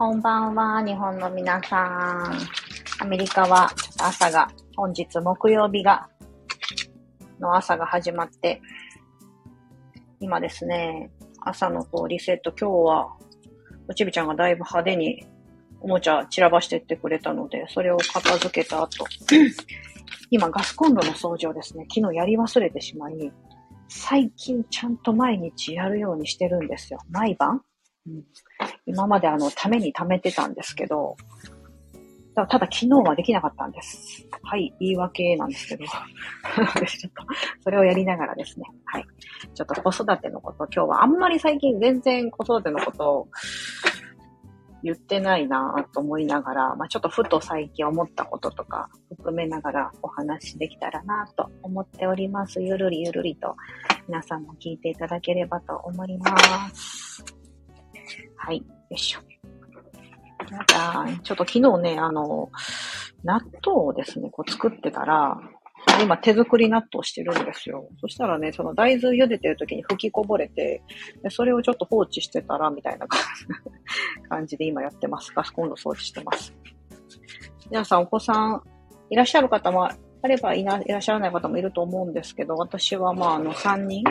こんばんは、日本の皆さん。アメリカはちょっと朝が、本日木曜日が、の朝が始まって、今ですね、朝のこうリセット、今日は、おちびちゃんがだいぶ派手におもちゃ散らばしてってくれたので、それを片付けた後、今ガスコンロの掃除をですね、昨日やり忘れてしまい、最近ちゃんと毎日やるようにしてるんですよ。毎晩、うん、今まであの、ために貯めてたんですけど、ただ昨日はできなかったんです。はい、言い訳なんですけど。ちょっと、それをやりながらですね。はい。ちょっと子育てのこと、今日はあんまり最近全然子育てのことを言ってないなぁと思いながら、まあ、ちょっとふと最近思ったこととか含めながらお話できたらなと思っております。ゆるりゆるりと皆さんも聞いていただければと思います。はい、よいしょ。やだちょっと昨日ね、あの、納豆をですね、こう作ってたら、今手作り納豆してるんですよ。そしたらね、その大豆茹でてる時に吹きこぼれて、でそれをちょっと放置してたら、みたいな感じで 今やってます。ガスコンロ掃除してます。皆さんお子さんいらっしゃる方もあればいないらっしゃらない方もいると思うんですけど、私はまああの3人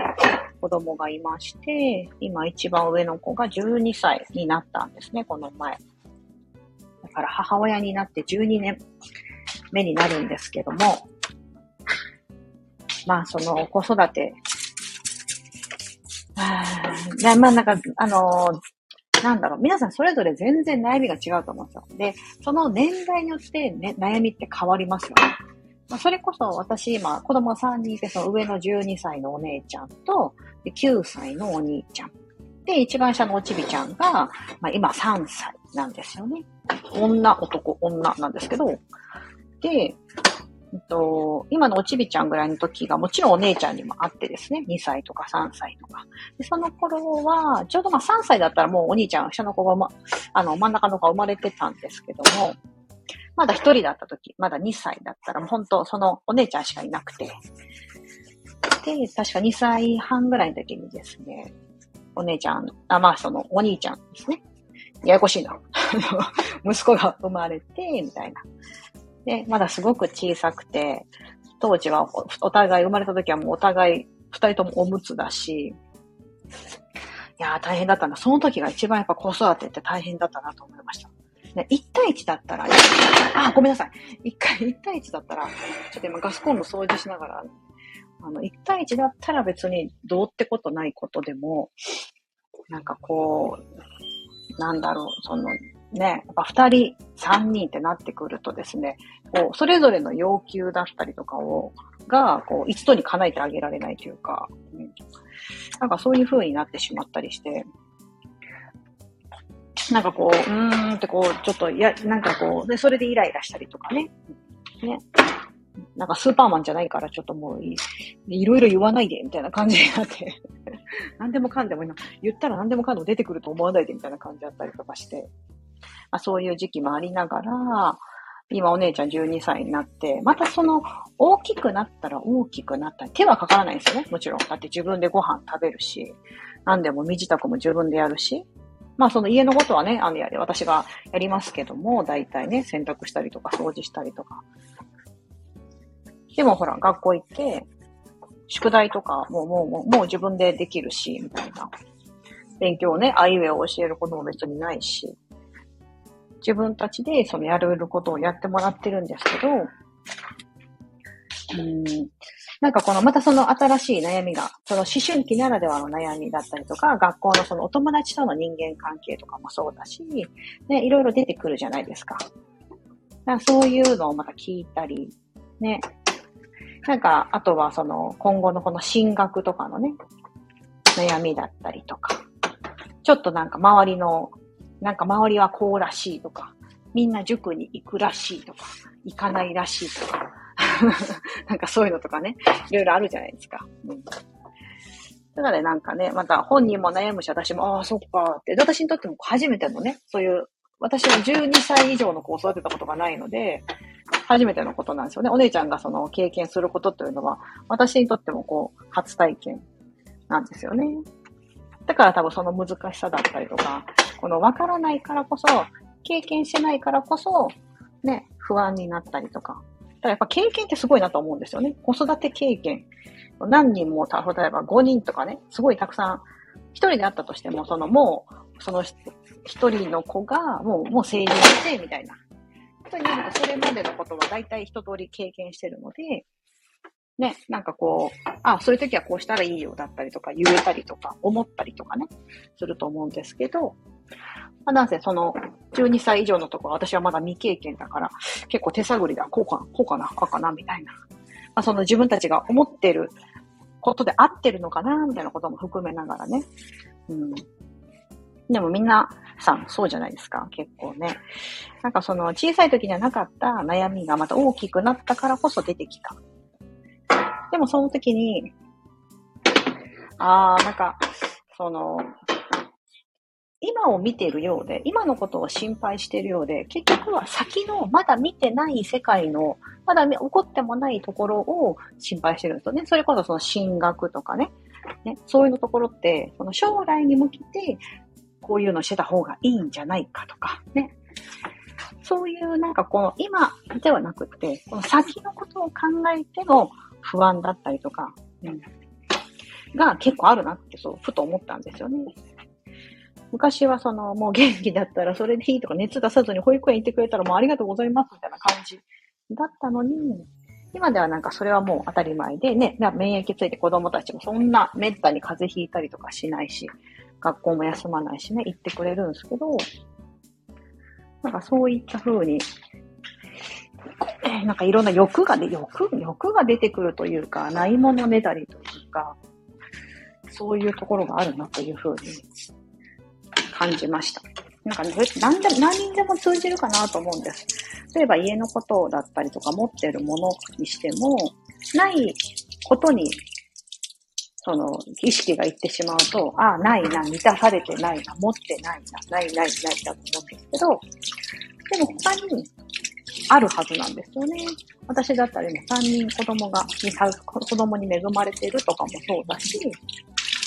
子供がいまして、今一番上の子が12歳になったんですね、この前。だから母親になって12年目になるんですけども、まあ、その子育て、あまあ、なんか、あのなんだろう、皆さんそれぞれ全然悩みが違うと思うんですよ。で、その年代によって、ね、悩みって変わりますよね。まあ、それこそ私今、子供3人いて、その上の12歳のお姉ちゃんと、9歳のお兄ちゃん。で、一番下のおちびちゃんが、まあ、今3歳なんですよね。女、男、女なんですけど、で、えっと、今のおちびちゃんぐらいの時がもちろんお姉ちゃんにもあってですね、2歳とか3歳とか。でその頃は、ちょうどまあ3歳だったらもうお兄ちゃん、下の子が、ま、あの、真ん中の子が生まれてたんですけども、まだ一人だった時、まだ2歳だったら本当そのお姉ちゃんしかいなくて。で、確か2歳半ぐらいの時にですね、お姉ちゃん、あ、まあそのお兄ちゃんですね。ややこしいな。息子が生まれて、みたいな。で、まだすごく小さくて、当時はお互い、生まれた時はもうお互い、二人ともおむつだし、いやー大変だったな。その時が一番やっぱ子育てって大変だったなと思いました。ね、1対1だったら、あ、ごめんなさい。一回1対1だったら、ちょっと今ガスコンロ掃除しながら、あの、1対1だったら別にどうってことないことでも、なんかこう、なんだろう、その、ね、やっぱ2人、3人ってなってくるとですね、こう、それぞれの要求だったりとかを、が、こう、一度に叶えてあげられないというか、うん、なんかそういう風になってしまったりして、なんかこう、うーんってこう、ちょっと、や、なんかこう、で、それでイライラしたりとかね。ね。なんかスーパーマンじゃないからちょっともういいろいろ言わないで、みたいな感じになって 何でもかんでも今、言ったら何でもかんでも出てくると思わないで、みたいな感じだったりとかして、まあ、そういう時期もありながら、今お姉ちゃん12歳になって、またその大きくなったら大きくなったら手はかからないですよね。もちろん。だって自分でご飯食べるし、何でも身支度も自分でやるし、まあその家のことはね、あの、私がやりますけども、大体ね、洗濯したりとか掃除したりとか。でもほら、学校行って、宿題とかもう、もう、もう、もう自分でできるし、みたいな。勉強をね、あいうえを教えることも別にないし。自分たちでそのやることをやってもらってるんですけど、うん、なんかこの、またその新しい悩みが、その思春期ならではの悩みだったりとか、学校のそのお友達との人間関係とかもそうだし、ね、いろいろ出てくるじゃないですか。だからそういうのをまた聞いたり、ね。なんか、あとはその、今後のこの進学とかのね、悩みだったりとか、ちょっとなんか周りの、なんか周りはこうらしいとか、みんな塾に行くらしいとか、行かないらしいとか、なんかそういうのとかね、いろいろあるじゃないですか。うん。だからね、なんかね、また本人も悩むし、私も、ああ、そっかって。私にとっても初めてのね、そういう、私は12歳以上の子を育てたことがないので、初めてのことなんですよね。お姉ちゃんがその経験することというのは、私にとってもこう、初体験なんですよね。だから多分その難しさだったりとか、このわからないからこそ、経験してないからこそ、ね、不安になったりとか。だやっぱ経験ってすごいなと思うんですよね。子育て経験。何人も、例えば5人とかね、すごいたくさん、一人であったとしても、そのもう、その一人の子が、もう、もう成人して、みたいな。とになると、それまでのことは大体一通り経験してるので、ね、なんかこう、あ、そういう時はこうしたらいいよだったりとか、言えたりとか、思ったりとかね、すると思うんですけど、まあ、なんせその、12歳以上のところ、私はまだ未経験だから、結構手探りだ、こうかな、こうかな、あかな、みたいな。まあ、その自分たちが思ってることで合ってるのかな、みたいなことも含めながらね。うん。でもみんなさん、そうじゃないですか、結構ね。なんかその小さい時にはなかった悩みがまた大きくなったからこそ出てきた。でもその時に、ああ、なんか、その、今を見ているようで、今のことを心配しているようで、結局は先のまだ見てない世界の、まだ起こってもないところを心配してるんですよね。それこそその進学とかね。ねそういうのところって、その将来に向けて、こういうのしてた方がいいんじゃないかとか、ね。そういうなんかこの今ではなくて、この先のことを考えての不安だったりとか、うん、が結構あるなってそう、ふと思ったんですよね。昔はその、もう元気だったらそれでいいとか熱出さずに保育園行ってくれたらもうありがとうございますみたいな感じだったのに、今ではなんかそれはもう当たり前でね、免疫ついて子供たちもそんな滅多に風邪ひいたりとかしないし、学校も休まないしね、行ってくれるんですけど、なんかそういった風に、えなんかいろんな欲がで、欲、欲が出てくるというか、ないものねだりというか、そういうところがあるなという風に感じました。なんかね、何で何にでも通じるかなと思うんです。例えば家のことだったりとか持ってるものにしても、ないことに、その、意識がいってしまうと、ああ、ないな、満たされてないな、持ってないな、ないないないだと思うんですけど、でも他にあるはずなんですよね。私だったら今3人子供が、子供に恵まれてるとかもそうだし、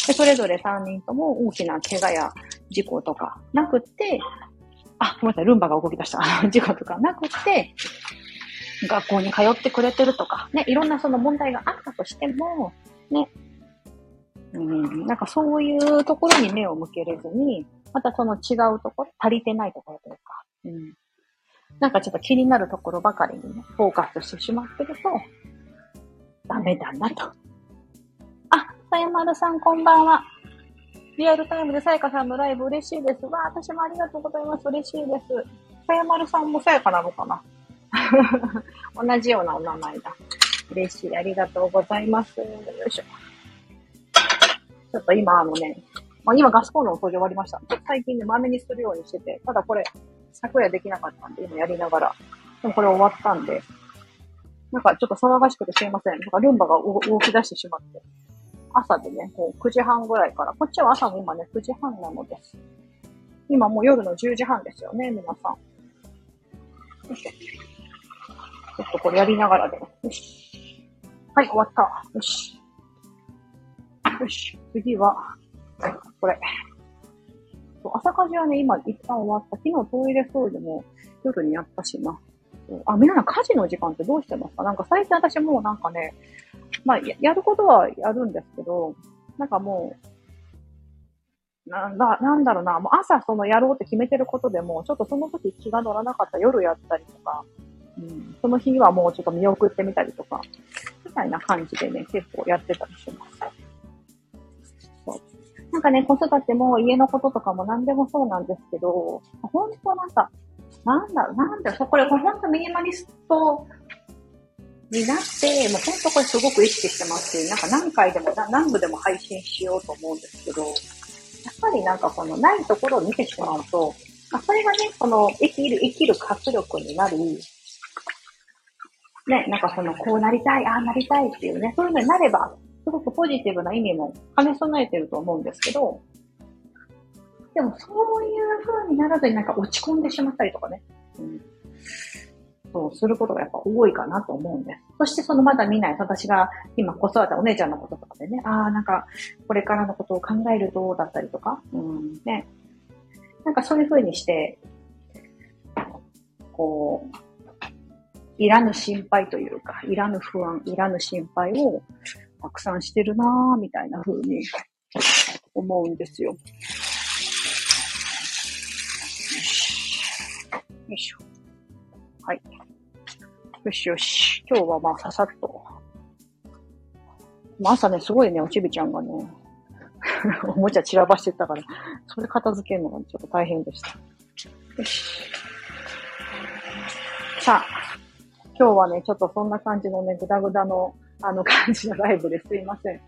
でそれぞれ3人とも大きな怪我や事故とかなくって、あ、ごめんなさい、ルンバが動き出した。事故とかなくって、学校に通ってくれてるとか、ね、いろんなその問題があったとしても、ね、うん、なんかそういうところに目を向けれずに、またその違うところ、足りてないところというか、うん、なんかちょっと気になるところばかりにね、フォーカスしてしまってると、ダメだなと。あ、さやまるさんこんばんは。リアルタイムでさやかさんのライブ嬉しいです。わあ私もありがとうございます。嬉しいです。さやまるさんもさやかなのかな？同じようなお名前だ。嬉しい。ありがとうございます。よいしょ。ちょっと今あのね、まあ、今ガスコンロの掃除終わりました。最近ね、豆にするようにしてて、ただこれ、昨夜できなかったんで、今やりながら。でもこれ終わったんで、なんかちょっと騒がしくてすいません。なんかルンバが動き出してしまって。朝でね、こう9時半ぐらいから、こっちは朝の今ね、9時半なのです。今もう夜の10時半ですよね、皆さん。よいしょ。ちょっとこれやりながらで。よし。はい、終わった。よし。よし。次は、これ。朝家事はね、今一旦終わった。昨日トイレ掃除も夜にやったしな。あ、皆さん家事の時間ってどうしてますか？なんか最近私もうなんかね、まあ、やることはやるんですけど、なんかもう、なんだ、なんだろうな、もう朝そのやろうって決めてることでも、ちょっとその時気が乗らなかった夜やったりとか、うん、その日はもうちょっと見送ってみたりとか、みたいな感じでね、結構やってたりします。そうなんかね、子育ても家のこととかも何でもそうなんですけど、本当なんか、なんだ、なんだ、これ、これ本当ミニマリストになって、もう本当これすごく意識してますし、なんか何回でも、何部でも配信しようと思うんですけど、やっぱりなんかこのないところを見てしまうと、まあ、それがね、この生きる、生きる活力になり、ね、なんかその、こうなりたい、ああなりたいっていうね、そういうのになれば、すごくポジティブな意味も兼ね備えてると思うんですけど、でもそういう風にならずになんか落ち込んでしまったりとかね、うん、そうすることがやっぱ多いかなと思うんです。そしてそのまだ見ない、私が今子育てお姉ちゃんのこととかでね、ああ、なんかこれからのことを考えると、だったりとか、うん、ね。なんかそういう風にして、こう、いらぬ心配というか、いらぬ不安、いらぬ心配をたくさんしてるなぁ、みたいな風に 思うんですよ。よいしょ。はい。よしよし。今日はまあささっと。まあ朝ね、すごいね、おちびちゃんがね、おもちゃ散らばしてたから、それ片付けるのがちょっと大変でした。よし。さあ、今日はね、ちょっとそんな感じのね、ぐだぐだの、あの感じのライブですいません。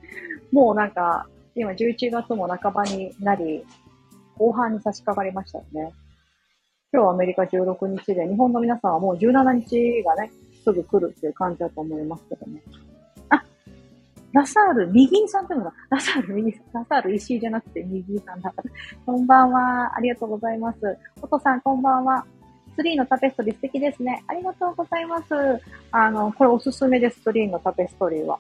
もうなんか、今11月も半ばになり、後半に差し掛かりましたよね。今日はアメリカ16日で、日本の皆さんはもう17日がね、すぐ来るっていう感じだと思いますけどね。あ、ラサール、右さんってのだ。ラサール、右さん。ラサール、石井じゃなくて右さんだ。こんばんは。ありがとうございます。おとさん、こんばんは。ツリーのタペストリー素敵ですね。ありがとうございます。あの、これおすすめです、ツリーのタペストリーは。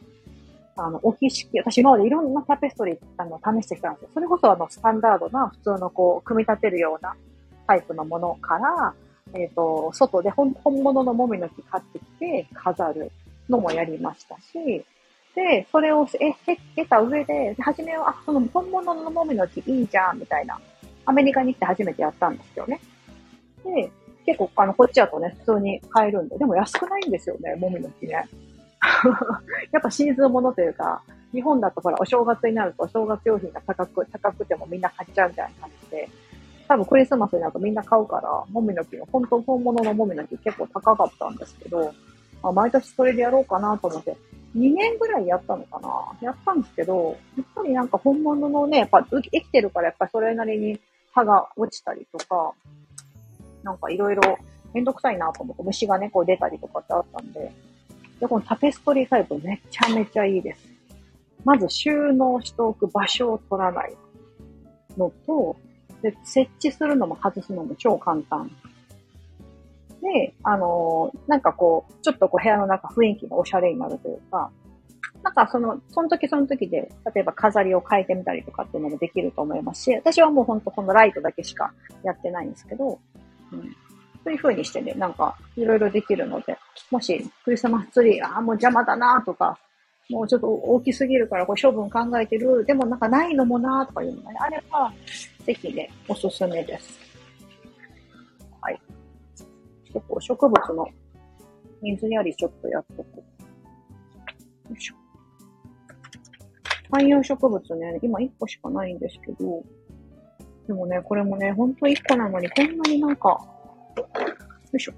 あの、置き式、私今までいろんなタペストリー、あの、試してきたんですよ。それこそあの、スタンダードな、普通のこう、組み立てるような、タイプのものから、えっ、ー、と、外で本物のもみの木買ってきて飾るのもやりましたし、で、それをえ得た上で、初めは、あ、その本物のもみの木いいじゃん、みたいな。アメリカに行って初めてやったんですよね。で、結構、あの、こっちだとね、普通に買えるんで、でも安くないんですよね、もみの木ね。やっぱシーズンものというか、日本だとほら、お正月になるとお正月用品が高く、高くてもみんな買っちゃうみたいな感じで、多分クリスマスになるとみんな買うから、もみの木が、本当本物のもみの木結構高かったんですけど、まあ、毎年それでやろうかなと思って、2年ぐらいやったのかな。やったんですけど、やっぱりなんか本物のね、やっぱ生きてるからやっぱりそれなりに歯が落ちたりとか、なんかいろいろめんどくさいなと思って、虫がね、こう出たりとかってあったんで、で、このタペストリータイプめちゃめちゃいいです。まず収納しておく場所を取らないのと、で、設置するのも外すのも超簡単。で、あのー、なんかこう、ちょっとこう部屋の中雰囲気がおしゃれになるというか、なんかその、その時その時で、例えば飾りを変えてみたりとかっていうのもできると思いますし、私はもうほんとこのライトだけしかやってないんですけど、うん、そういう風にしてね、なんかいろいろできるので、もしクリスマスツリー、ああ、もう邪魔だなとか、もうちょっと大きすぎるからこう処分考えてる、でもなんかないのもなとかいうのがね、あれば、ぜひね、おすすめです。はい。結構植物の水やりちょっとやっとく。よいしょ。観葉植物ね、今1個しかないんですけど、でもね、これもね、ほんと1個なのにこんなになんか、よいしょ。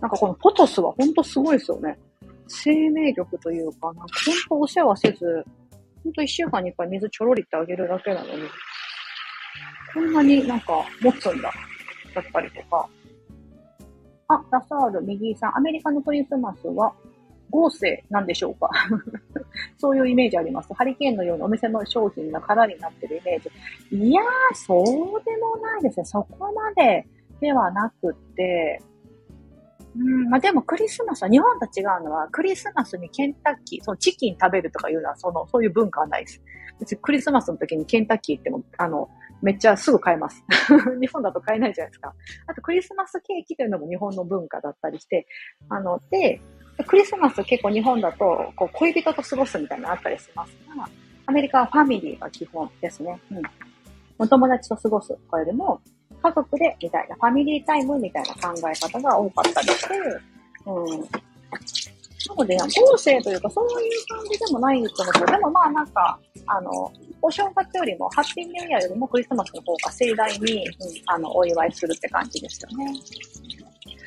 なんかこのポトスはほんとすごいですよね。生命力というか、なんかほんとお世話せず、ほんと一週間に一回水ちょろりってあげるだけなのに、こんなになんか持つんだ、だったりとか。あ、ラサール、右さん、アメリカのクリスマスは合成なんでしょうか？そういうイメージあります。ハリケーンのようにお店の商品が空になってるイメージ。いやー、そうでもないですね。そこまでではなくって、うん、まあ、でもクリスマスは、日本と違うのは、クリスマスにケンタッキー、そのチキン食べるとかいうのは、その、そういう文化はないです。別にクリスマスの時にケンタッキー行っても、あの、めっちゃすぐ買えます。日本だと買えないじゃないですか。あとクリスマスケーキというのも日本の文化だったりして、あの、で、クリスマス結構日本だと、こう、恋人と過ごすみたいなのあったりしますが、アメリカはファミリーが基本ですね。うん。お友達と過ごすとかよりも、家族でみたいな、ファミリータイムみたいな考え方が多かったりして、うん。なので、合成というか、そういう感じでもないと思うけど、でもまあなんか、あの、お正月よりも、ハッピーニューイヤーよりもクリスマスの方が盛大に、うん、あの、お祝いするって感じですよね。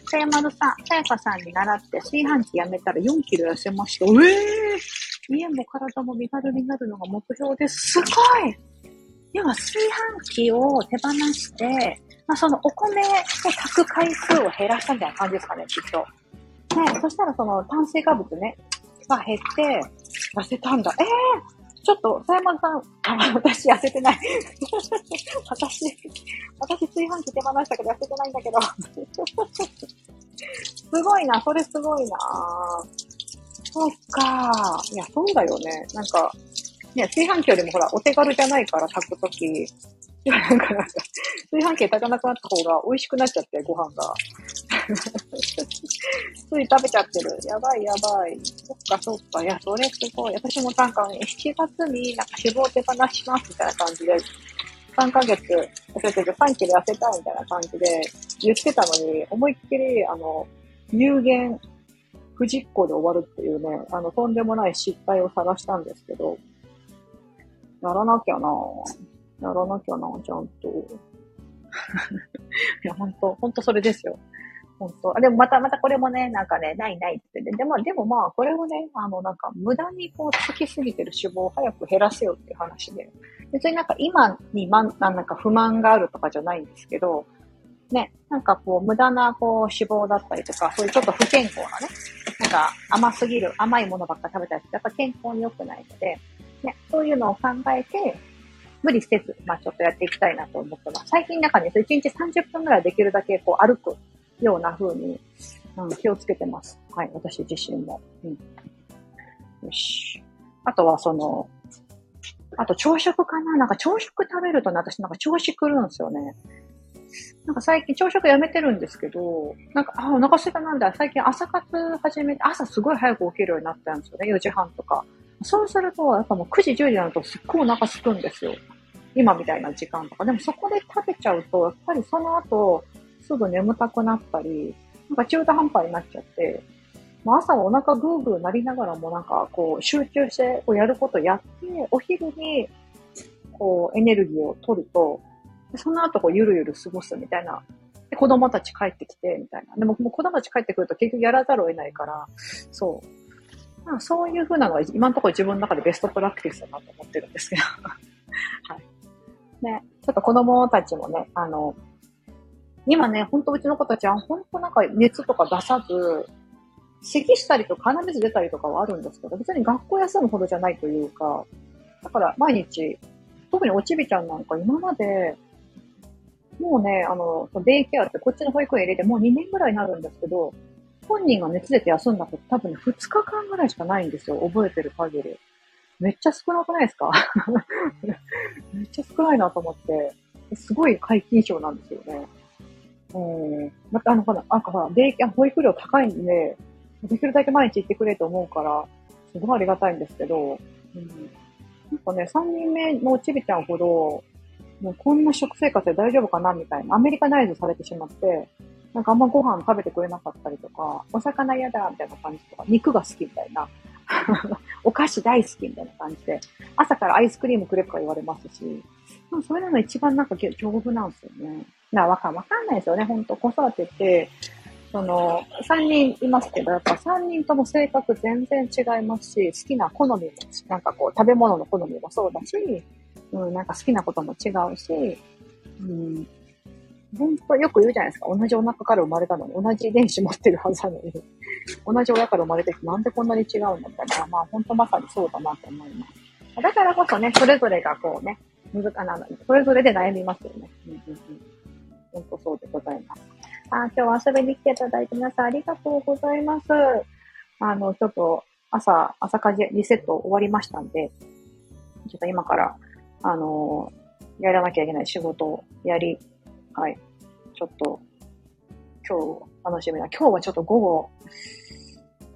さやまるさん、さやかさんに習って炊飯器やめたら4キロ痩せました。ええー、家も体も身軽になるのが目標です。すごい要は炊飯器を手放して、まあ、そのお米を炊く回数を減らしたみたいな感じですかね、きっと。ね、そしたらその炭水化物ね、が減って、痩せたんだ。ええー、ちょっと、さやまるさん、あ、私痩せてない。私、私炊飯器手放したけど痩せてないんだけど。すごいな、それすごいな。そっか。いや、そうだよね。なんか、ね、炊飯器よりもほら、お手軽じゃないから炊くとき、なんかなんか、炊飯器炊かなくなった方が美味しくなっちゃって、ご飯が。つい食べちゃってる。やばいやばい。そっかそっか。いや、それすごい。私もなんかね、7月になんか脂肪手放しますみたいな感じで、3ヶ月、私たち3キロ痩せたいみたいな感じで言ってたのに、思いっきり、あの、有限不実行で終わるっていうね、あの、とんでもない失敗を探したんですけど、やらなきゃなやらなきゃなちゃんと。いや、ほんと、ほんとそれですよ。本当。でもまた、またこれもね、なんかね、ないないってで、でも、でもまあ、これをね、あの、なんか、無駄にこう、つきすぎてる脂肪を早く減らせよっていう話で、別になんか今にまん、なんか不満があるとかじゃないんですけど、ね、なんかこう、無駄なこう、脂肪だったりとか、そういうちょっと不健康なね、なんか甘すぎる、甘いものばっか食べたりやっぱ健康に良くないので、ね、そういうのを考えて、無理せず、まあちょっとやっていきたいなと思ってます。最近なんかね、1日30分くらいできるだけこう歩くような風に、うん、気をつけてます。はい、私自身も。うん。よし。あとはその、あと朝食かななんか朝食食べるとね、私なんか調子くるんですよね。なんか最近朝食やめてるんですけど、なんか、あ、お腹すいたなんだ。最近朝活始めて、朝すごい早く起きるようになったんですよね。4時半とか。そうすると、やっぱもう9時、10時になるとすっごいお腹すくんですよ。今みたいな時間とか。でもそこで食べちゃうと、やっぱりその後、すぐ眠たくなったり、なんか中途半端になっちゃって、まあ、朝お腹グーグーなりながらもなんかこう集中してこうやることやって、お昼にこうエネルギーを取ると、その後こうゆるゆる過ごすみたいな。で子供たち帰ってきて、みたいな。でももう子供たち帰ってくると結局やらざるを得ないから、そう。ま、そういうふうなのが今のところ自分の中でベストプラクティスだなと思ってるんですけど。はい。ね、ちょっと子供たちもね、あの、今ね、ほんとうちの子たちは、ほんとなんか熱とか出さず、咳したりとか鼻水出たりとかはあるんですけど、別に学校休むほどじゃないというか、だから毎日、特におちびちゃんなんか今まで、もうね、あの、デイケアってこっちの保育園入れてもう2年ぐらいになるんですけど、本人が熱出て休んだこと多分ね、2日間ぐらいしかないんですよ。覚えてる限り。めっちゃ少なくないですか？めっちゃ少ないなと思って、すごい皆勤賞なんですよね。うん。またあの、ほら、なんかほら、デイケア、保育料高いんで、できるだけ毎日行ってくれと思うから、すごいありがたいんですけど、うん。なんかね、3人目のちびちゃんほど、もうこんな食生活で大丈夫かなみたいな、アメリカナイズされてしまって、なんかあんまご飯食べてくれなかったりとか、お魚嫌だみたいな感じとか、肉が好きみたいな、お菓子大好きみたいな感じで、朝からアイスクリームくれとか言われますし、それなの一番なんか丈夫なんですよね。な、わかん、わかんないですよね。ほんと、子育てって、その、3人いますけど、やっぱ3人とも性格全然違いますし、好きな好みも、なんかこう、食べ物の好みもそうだし、うん、なんか好きなことも違うし、うん、本当よく言うじゃないですか。同じお腹から生まれたのに、同じ遺伝子持ってるはずなのに、同じ親から生まれてきてなんでこんなに違うんだったら、まあ本当まさにそうだなと思います。だからこそね、それぞれがこうね、難かな、それぞれで悩みますよね。うんうんうん、本当そうでございます。あ、今日は遊びに来ていただいて皆さんありがとうございます。あの、ちょっと朝、朝家事リセット終わりましたんで、ちょっと今から、あのやらなきゃいけない仕事をやり、はい。ちょっと、今日、楽しみな。今日はちょっと午後、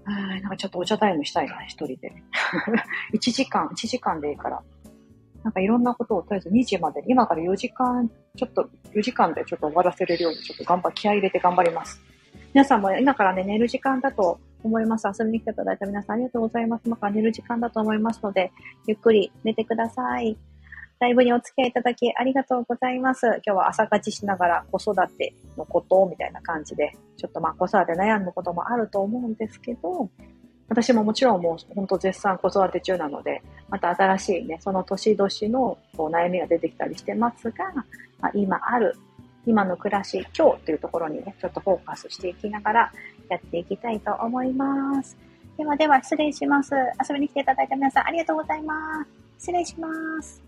あなんかちょっとお茶タイムしたいな、一人で。1時間、1時間でいいから。なんかいろんなことをとりあえず2時まで、今から4時間、ちょっと、4時間でちょっと終わらせれるように、ちょっと頑張、気合い入れて頑張ります。皆さんも今からね、寝る時間だと思います。遊びに来ていただいた皆さんありがとうございます。今から寝る時間だと思いますので、ゆっくり寝てください。ライブにお付き合いいただきありがとうございます。今日は朝勝ちしながら子育てのことみたいな感じで、ちょっとまあ子育て悩むこともあると思うんですけど、私ももちろんもう本当絶賛子育て中なので、また新しいね、その年々のこう悩みが出てきたりしてますが、まあ、今ある、今の暮らし、今日というところにね、ちょっとフォーカスしていきながらやっていきたいと思います。ではでは失礼します。遊びに来ていただいた皆さんありがとうございます。失礼します。